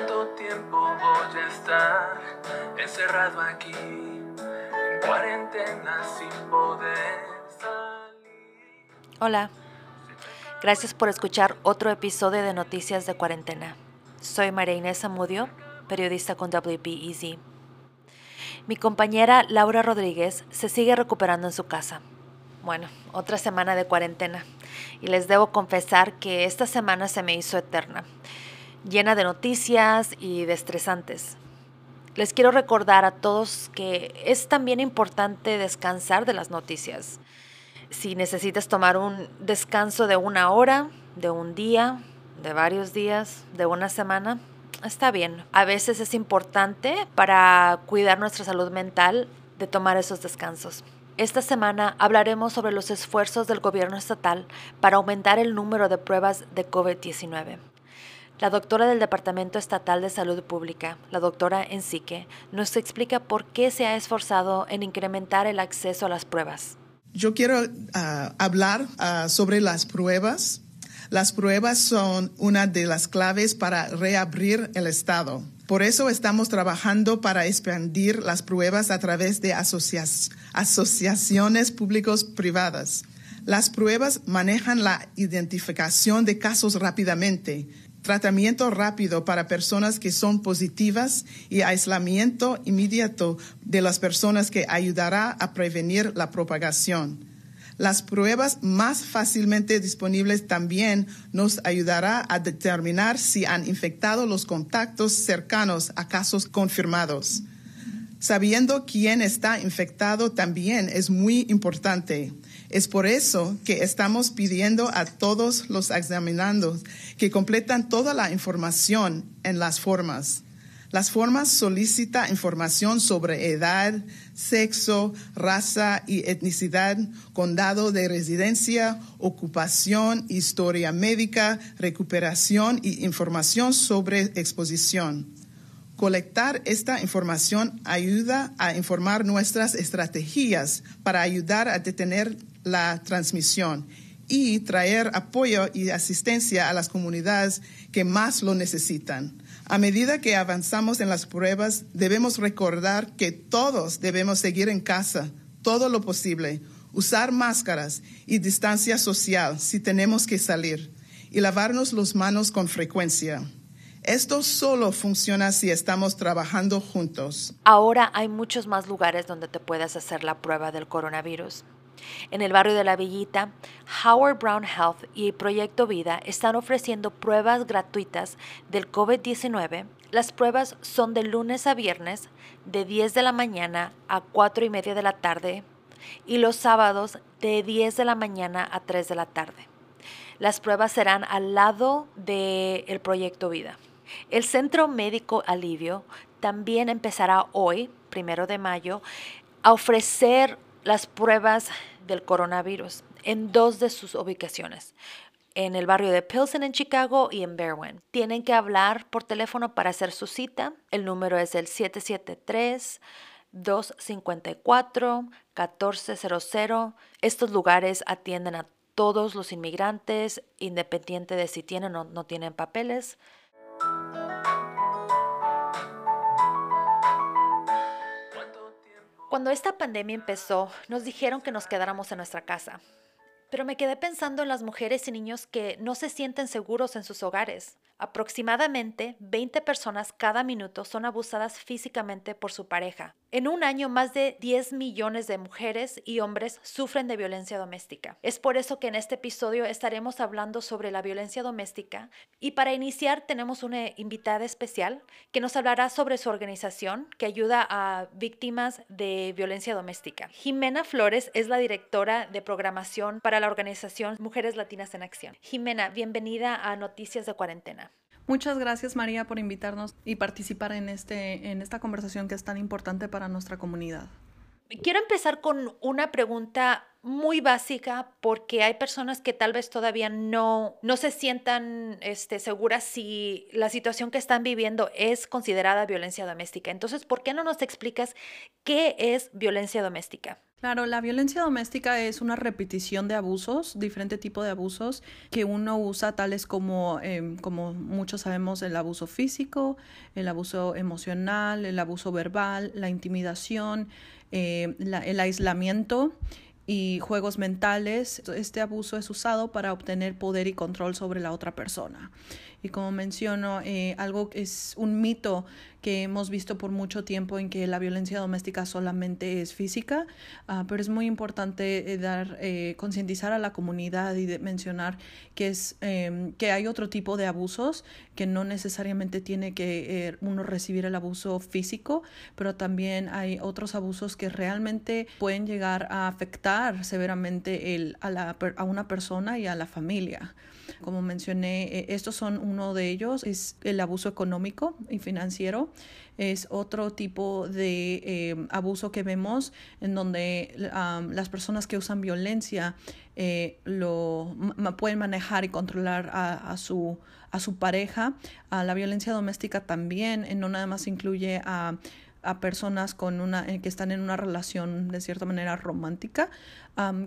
¿Cuánto tiempo voy a estar encerrado aquí? En cuarentena sin poder salir. Hola, gracias por escuchar otro episodio de Noticias de Cuarentena. Soy María Inés Amudio, periodista con WBEZ. Mi compañera Laura Rodríguez se sigue recuperando en su casa. Bueno, otra semana de cuarentena. Y les debo confesar que esta semana se me hizo eterna, llena de noticias y de estresantes. Les quiero recordar a todos que es también importante descansar de las noticias. Si necesitas tomar un descanso de una hora, de un día, de varios días, de una semana, está bien. A veces es importante para cuidar nuestra salud mental de tomar esos descansos. Esta semana hablaremos sobre los esfuerzos del gobierno estatal para aumentar el número de pruebas de COVID-19. La doctora del Departamento Estatal de Salud Pública, la doctora Ensique, nos explica por qué se ha esforzado en incrementar el acceso a las pruebas. Yo quiero uh, hablar uh, sobre las pruebas. Las pruebas son una de las claves para reabrir el Estado. Por eso estamos trabajando para expandir las pruebas a través de asociaciones públicos privadas. Las pruebas manejan la identificación de casos rápidamente, tratamiento rápido para personas que son positivas y aislamiento inmediato de las personas que ayudará a prevenir la propagación. Las pruebas más fácilmente disponibles también nos ayudará a determinar si han infectado los contactos cercanos a casos confirmados. Sabiendo quién está infectado también es muy importante. Es por eso que estamos pidiendo a todos los examinandos que completan toda la información en las formas. Las formas solicita información sobre edad, sexo, raza y etnicidad, condado de residencia, ocupación, historia médica, recuperación y información sobre exposición. Colectar esta información ayuda a informar nuestras estrategias para ayudar a detener la transmisión y traer apoyo y asistencia a las comunidades que más lo necesitan. A medida que avanzamos en las pruebas, debemos recordar que todos debemos seguir en casa todo lo posible, usar máscaras y distancia social si tenemos que salir y lavarnos las manos con frecuencia. Esto solo funciona si estamos trabajando juntos. Ahora hay muchos más lugares donde te puedes hacer la prueba del coronavirus. En el barrio de la Villita, Howard Brown Health y Proyecto Vida están ofreciendo pruebas gratuitas del COVID-19. Las pruebas son de lunes a viernes, de 10 de la mañana a 4 y media de la tarde, y los sábados de 10 de la mañana a 3 de la tarde. Las pruebas serán al lado del Proyecto Vida. El Centro Médico Alivio también empezará hoy, primero de mayo, a ofrecer las pruebas del coronavirus en dos de sus ubicaciones, en el barrio de Pilsen en Chicago y en Berwyn. Tienen que hablar por teléfono para hacer su cita. El número es el 773 254 1400. Estos lugares atienden a todos los inmigrantes, independiente de si tienen o no tienen papeles. Cuando esta pandemia empezó, nos dijeron que nos quedáramos en nuestra casa. Pero me quedé pensando en las mujeres y niños que no se sienten seguros en sus hogares. Aproximadamente 20 personas cada minuto son abusadas físicamente por su pareja. En un año, más de 10 millones de mujeres y hombres sufren de violencia doméstica. Es por eso que en este episodio estaremos hablando sobre la violencia doméstica y para iniciar tenemos una invitada especial que nos hablará sobre su organización que ayuda a víctimas de violencia doméstica. Jimena Flores es la directora de programación para la organización Mujeres Latinas en Acción. Jimena, bienvenida a Noticias de Cuarentena. Muchas gracias María por invitarnos y participar en, este, en esta conversación que es tan importante para nuestra comunidad. Quiero empezar con una pregunta muy básica porque hay personas que tal vez todavía no, no se sientan este, seguras si la situación que están viviendo es considerada violencia doméstica. Entonces, ¿por qué no nos explicas qué es violencia doméstica? Claro, la violencia doméstica es una repetición de abusos, diferente tipo de abusos que uno usa, tales como, em, como muchos sabemos, el abuso físico, el abuso emocional, el abuso verbal, la intimidación, eh, el aislamiento y juegos mentales. Este abuso es usado para obtener poder y control sobre la otra persona. Y como menciono, eh, algo es un mito que hemos visto por mucho tiempo en que la violencia doméstica solamente es física, uh, pero es muy importante eh, dar, eh, concientizar a la comunidad y de mencionar que, es, eh, que hay otro tipo de abusos, que no necesariamente tiene que eh, uno recibir el abuso físico, pero también hay otros abusos que realmente pueden llegar a afectar severamente el, a, la, a una persona y a la familia. Como mencioné, eh, estos son uno de ellos, es el abuso económico y financiero. Es otro tipo de eh, abuso que vemos en donde las personas que usan violencia eh, lo pueden manejar y controlar a, su, a su pareja. Uh, la violencia doméstica también no nada más incluye a a personas con una, que están en una relación de cierta manera romántica.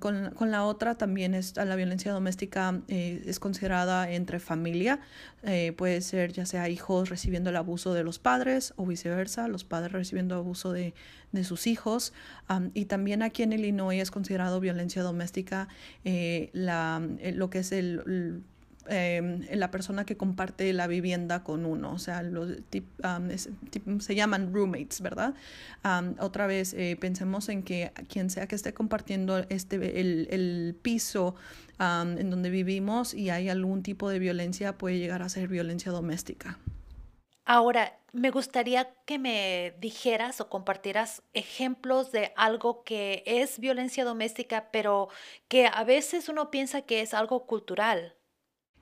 Con, con, la otra también es, la violencia doméstica eh, es considerada entre familia. Eh, puede ser ya sea hijos recibiendo el abuso de los padres o viceversa, los padres recibiendo abuso de, de sus hijos. Um, y también aquí en Illinois es considerado violencia doméstica eh, la, lo que es el eh, la persona que comparte la vivienda con uno, o sea, los, se llaman roommates, ¿verdad? Otra vez, eh, pensemos en que quien sea que esté compartiendo este, el, el piso en donde vivimos y hay algún tipo de violencia, puede llegar a ser violencia doméstica. Ahora, me gustaría que me dijeras o compartieras ejemplos de algo que es violencia doméstica, pero que a veces uno piensa que es algo cultural.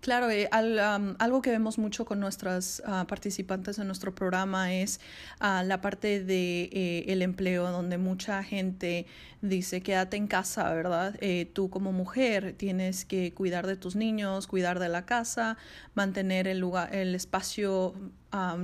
Claro, eh, al, um, algo que vemos mucho con nuestras uh, participantes en nuestro programa es uh, la parte de eh, el empleo, donde mucha gente dice quédate en casa, ¿verdad? Eh, tú como mujer tienes que cuidar de tus niños, cuidar de la casa, mantener el lugar, el espacio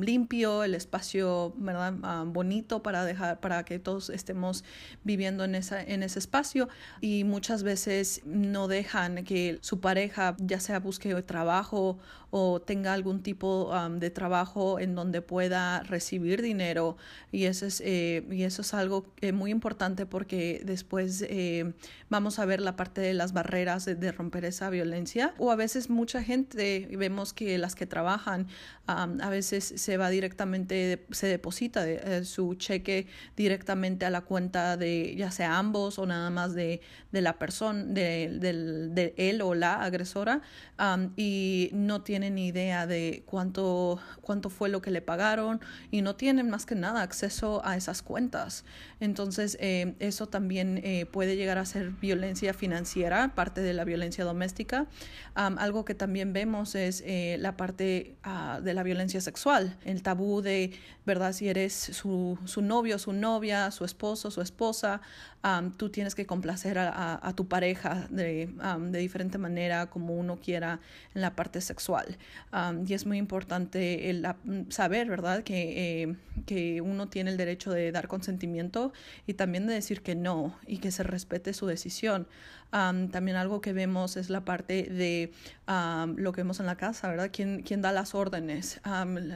Limpio, el espacio ¿verdad? Um, bonito para dejar, para que todos estemos viviendo en, esa, en ese espacio y muchas veces no dejan que su pareja ya sea busque trabajo o tenga algún tipo um, de trabajo en donde pueda recibir dinero. Y eso es, eh, y eso es algo eh, muy importante porque después eh, vamos a ver la parte de las barreras de, romper esa violencia. O a veces mucha gente vemos que las que trabajan um, a veces se va directamente, se deposita de, eh, su cheque directamente a la cuenta de ya sea ambos o nada más de, de la persona, de, de, él o la agresora um, y no tiene ni idea de cuánto, cuánto fue lo que le pagaron y no tienen más que nada acceso a esas cuentas. Entonces, eh, eso también eh, puede llegar a ser violencia financiera, parte de la violencia doméstica. Algo que también vemos es eh, la parte uh, de la violencia sexual, el tabú de, ¿verdad? Si eres su, su novio, su novia, su esposo, su esposa, um, tú tienes que complacer a, a, a tu pareja de, um, de diferente manera, como uno quiera, en la parte sexual. Um, y es muy importante el, saber, ¿verdad?, que, eh, que uno tiene el derecho de dar consentimiento y también de decir que no y que se respete su decisión. Um, también algo que vemos es la parte de um, lo que vemos en la casa, ¿verdad? ¿Quién, quién da las órdenes?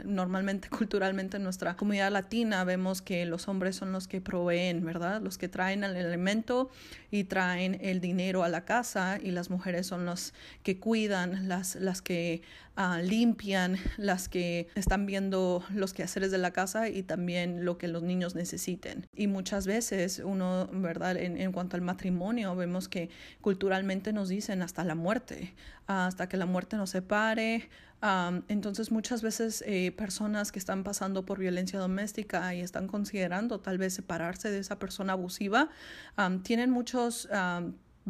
Normalmente, culturalmente, en nuestra comunidad latina vemos que los hombres son los que proveen, ¿verdad? Los que traen el elemento y traen el dinero a la casa y las mujeres son los que cuidan, las, las que uh, limpian, las que están viendo los quehaceres de la casa y también lo que los niños necesiten. Y muchas veces uno, ¿verdad? En, en cuanto al matrimonio, vemos que culturalmente nos dicen hasta la muerte, hasta que la muerte nos separe. Entonces muchas veces eh, personas que están pasando por violencia doméstica y están considerando tal vez separarse de esa persona abusiva, tienen muchos...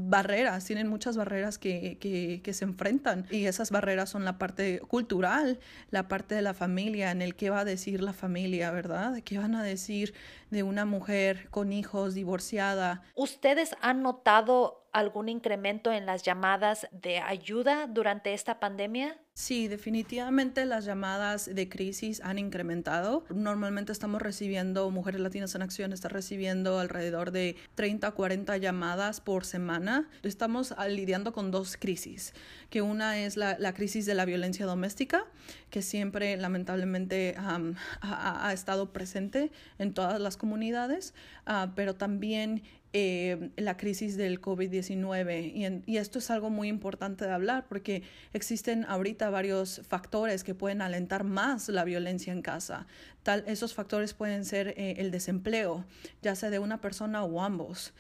Barreras, tienen muchas barreras que, que, que, se enfrentan y esas barreras son la parte cultural, la parte de la familia, en el qué va a decir la familia, ¿verdad? ¿Qué van a decir de una mujer con hijos divorciada? ¿Ustedes han notado algún incremento en las llamadas de ayuda durante esta pandemia? Sí, definitivamente las llamadas de crisis han incrementado. Normalmente estamos recibiendo, Mujeres Latinas en Acción está recibiendo alrededor de 30 a 40 llamadas por semana. Estamos lidiando con dos crisis, que una es la, crisis de la violencia doméstica, que siempre lamentablemente ha, estado presente en todas las comunidades, uh, pero también eh, la crisis del COVID-19. Y, y, esto es algo muy importante de hablar porque existen ahorita varios factores que pueden alentar más la violencia en casa. Tal, esos factores pueden ser eh, el desempleo, ya sea de una persona o ambos.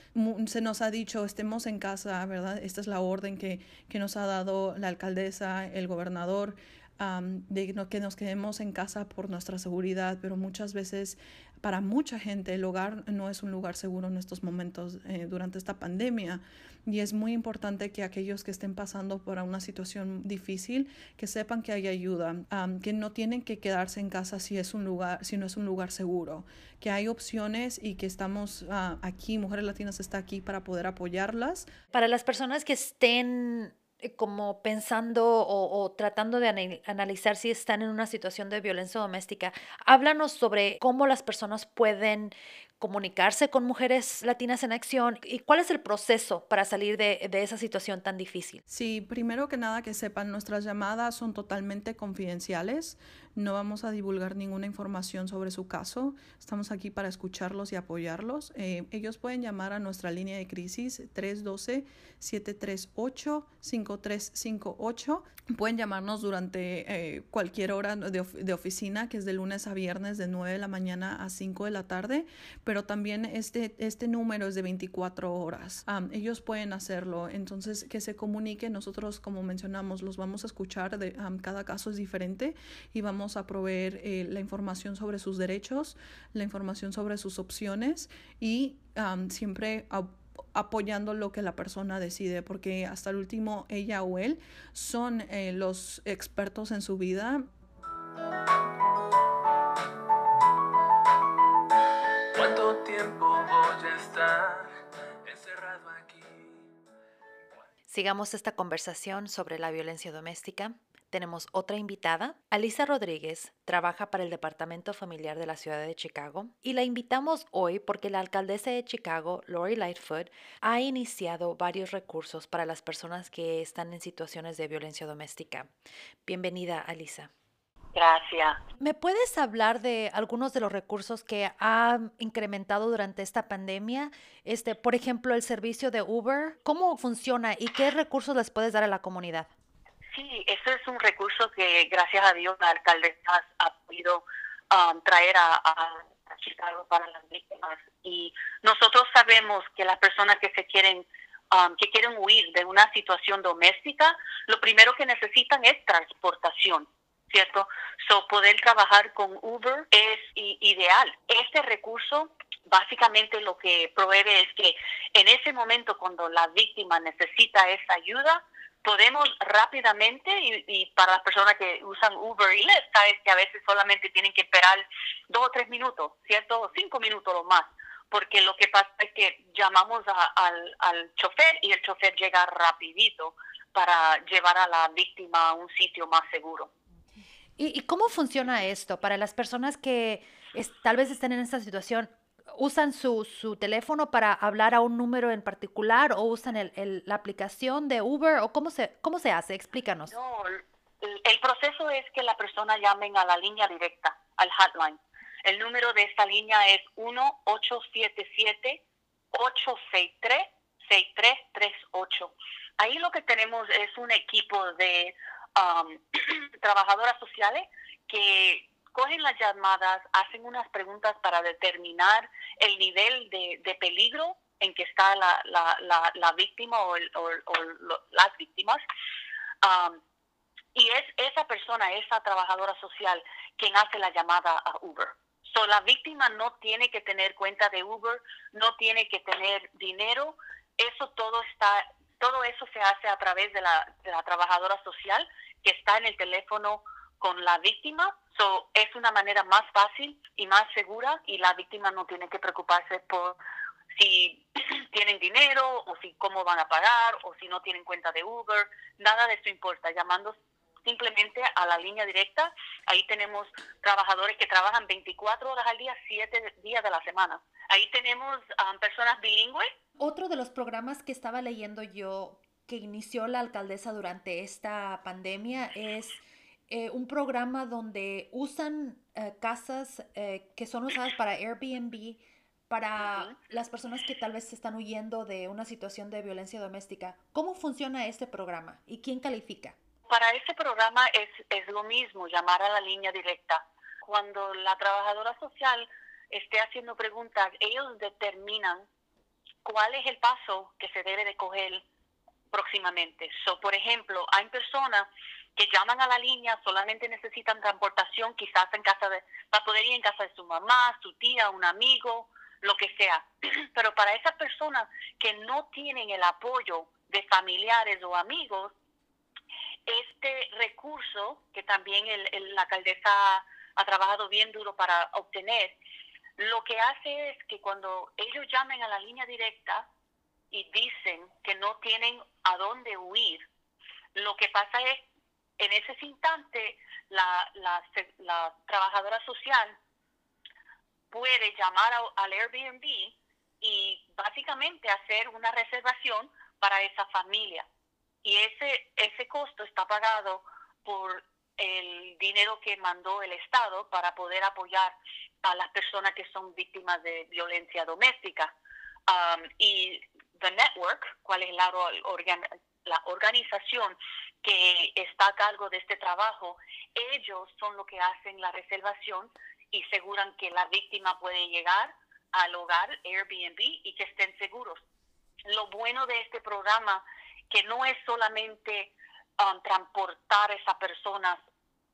Se nos ha dicho, estemos en casa, ¿verdad? Esta es la orden que, que nos ha dado la alcaldesa, el gobernador de que nos quedemos en casa por nuestra seguridad, pero muchas veces para mucha gente el hogar no es un lugar seguro en estos momentos eh, durante esta pandemia y es muy importante que aquellos que estén pasando por una situación difícil que sepan que hay ayuda, que no tienen que quedarse en casa si es un lugar si no es un lugar seguro, que hay opciones y que estamos ah, aquí, Mujeres Latinas está aquí para poder apoyarlas. Para las personas que estén como pensando o, tratando de analizar si están en una situación de violencia doméstica. Háblanos sobre cómo las personas pueden comunicarse con mujeres latinas en acción y cuál es el proceso para salir de, de, esa situación tan difícil. Sí, primero que nada que sepan, nuestras llamadas son totalmente confidenciales. No vamos a divulgar ninguna información sobre su caso. Estamos aquí para escucharlos y apoyarlos. Eh, ellos pueden llamar a nuestra línea de crisis 312-738-5358. Pueden llamarnos durante eh, cualquier hora de, de, oficina, que es de lunes a viernes de 9 de la mañana a 5 de la tarde, pero también este, este número es de 24 horas. ellos pueden hacerlo. Entonces, que se comuniquen. Nosotros, como mencionamos, los vamos a escuchar. De, cada caso es diferente y vamos a proveer eh, la información sobre sus derechos, la información sobre sus opciones y siempre apoyando lo que la persona decide, porque hasta el último ella o él son eh, los expertos en su vida. ¿Cuánto tiempo voy a estar encerrado aquí? Sigamos esta conversación sobre la violencia doméstica tenemos otra invitada. Alisa Rodríguez trabaja para el Departamento Familiar de la Ciudad de Chicago y la invitamos hoy porque la alcaldesa de Chicago, Lori Lightfoot, ha iniciado varios recursos para las personas que están en situaciones de violencia doméstica. Bienvenida, Alisa. Gracias. ¿Me puedes hablar de algunos de los recursos que ha incrementado durante esta pandemia? Este, por ejemplo, el servicio de Uber. ¿Cómo funciona y qué recursos les puedes dar a la comunidad? Sí, ese es un recurso que gracias a Dios la alcaldesa ha podido um, traer a, Chicago para las víctimas. Y nosotros sabemos que las personas que se quieren um, que quieren huir de una situación doméstica, lo primero que necesitan es transportación. ¿Cierto? So, poder trabajar con Uber es ideal. Este recurso básicamente lo que provee es que en ese momento cuando la víctima necesita esa ayuda, podemos rápidamente, y, para las personas que usan Uber y Lyft, sabes que a veces solamente tienen que esperar dos o tres minutos, ¿cierto? O cinco minutos o más, porque lo que pasa es que llamamos al, al chofer y el chofer llega rapidito para llevar a la víctima a un sitio más seguro. ¿Y, cómo funciona esto para las personas que tal vez estén en esta situación? Usan su, su, teléfono para hablar a un número en particular o usan el, la aplicación de Uber o cómo se, cómo se hace? Explícanos. No, el, proceso es que la persona llamen a la línea directa, al hotline. El número de esta línea es 1-877-863-6338. Ahí lo que tenemos es un equipo de um, trabajadoras sociales que cogen las llamadas, hacen unas preguntas para determinar el nivel de, peligro en que está la, la, la, víctima o, las víctimas. Y es esa persona, esa trabajadora social, quien hace la llamada a Uber. So, la víctima no tiene que tener cuenta de Uber, no tiene que tener dinero. Eso todo está, todo eso se hace a través de la, de la trabajadora social que está en el teléfono con la víctima. So, es una manera más fácil y más segura y la víctima no tiene que preocuparse por si tienen dinero o si cómo van a pagar o si no tienen cuenta de Uber, nada de eso importa, llamando simplemente a la línea directa. Ahí tenemos trabajadores que trabajan 24 horas al día, 7 días de la semana. Ahí tenemos um, personas bilingües. Otro de los programas que estaba leyendo yo que inició la alcaldesa durante esta pandemia es eh, un programa donde usan eh, casas eh, que son usadas para Airbnb para las personas que tal vez están huyendo de una situación de violencia doméstica. ¿Cómo funciona este programa y quién califica? Para ese programa es, es lo mismo, llamar a la línea directa. Cuando la trabajadora social esté haciendo preguntas, ellos determinan cuál es el paso que se debe de coger próximamente. So, por ejemplo, hay personas que llaman a la línea, solamente necesitan transportación, quizás en casa de, para poder ir en casa de su mamá, su tía, un amigo, lo que sea. Pero para esas personas que no tienen el apoyo de familiares o amigos, este recurso que también el, la alcaldesa ha trabajado bien duro para obtener, lo que hace es que cuando ellos llamen a la línea directa y dicen que no tienen a dónde huir, lo que pasa es, en ese instante, la, trabajadora social puede llamar al Airbnb y básicamente hacer una reservación para esa familia. Y ese, ese costo está pagado por el dinero que mandó el Estado para poder apoyar a las personas que son víctimas de violencia doméstica. Um, y The Network, cuál es la, la organización que está a cargo de este trabajo, ellos son los que hacen la reservación y aseguran que la víctima puede llegar al hogar Airbnb y que estén seguros. Lo bueno de este programa que no es solamente um, transportar a esas personas,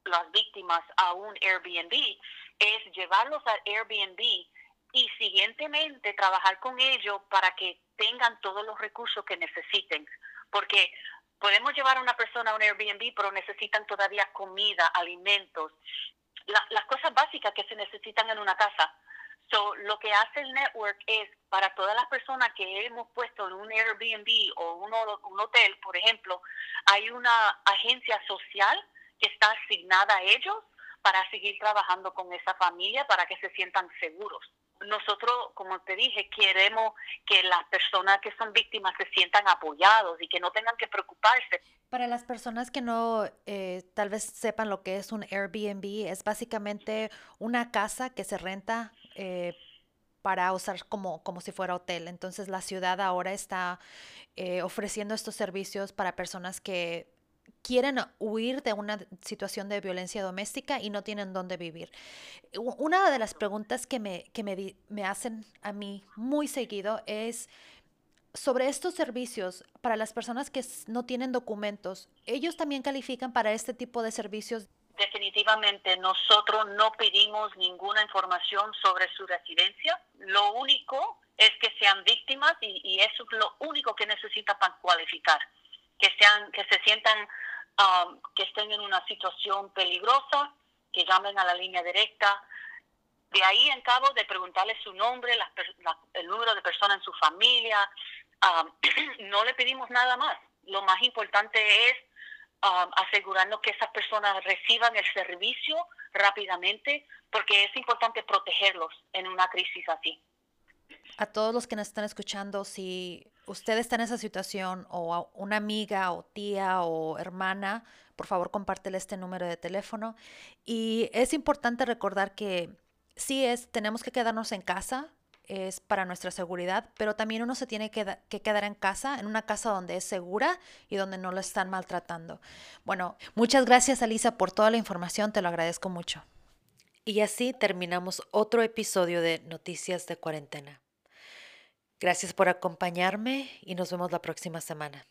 las víctimas, a un Airbnb, es llevarlos al Airbnb y siguientemente trabajar con ellos para que tengan todos los recursos que necesiten. Porque podemos llevar a una persona a un Airbnb, pero necesitan todavía comida, alimentos, las cosas básicas que se necesitan en una casa. So, lo que hace el network es para todas las personas que hemos puesto en un Airbnb o un, un hotel, por ejemplo, hay una agencia social que está asignada a ellos para seguir trabajando con esa familia para que se sientan seguros nosotros, como te dije, queremos que las personas que son víctimas se sientan apoyados y que no tengan que preocuparse. Para las personas que no eh, tal vez sepan lo que es un Airbnb, es básicamente una casa que se renta eh, para usar como, como si fuera hotel. Entonces la ciudad ahora está eh, ofreciendo estos servicios para personas que quieren huir de una situación de violencia doméstica y no tienen dónde vivir. Una de las preguntas que me, que me, me hacen a mí muy seguido es sobre estos servicios para las personas que no tienen documentos. ¿Ellos también califican para este tipo de servicios? Definitivamente, nosotros no pedimos ninguna información sobre su residencia. Lo único es que sean víctimas y, y eso es lo único que necesitan para cualificar. Que, sean, que se sientan Um, que estén en una situación peligrosa, que llamen a la línea directa. De ahí en cabo de preguntarle su nombre, el número de personas en su familia. Um, no le pedimos nada más. Lo más importante es um, asegurarnos que esas personas reciban el servicio rápidamente, porque es importante protegerlos en una crisis así. A todos los que nos están escuchando, si usted está en esa situación o una amiga o tía o hermana, por favor compártele este número de teléfono. Y es importante recordar que sí es, tenemos que quedarnos en casa, es para nuestra seguridad, pero también uno se tiene que, que, quedar en casa, en una casa donde es segura y donde no lo están maltratando. Bueno, muchas gracias Alisa por toda la información, te lo agradezco mucho. Y así terminamos otro episodio de Noticias de Cuarentena. Gracias por acompañarme y nos vemos la próxima semana.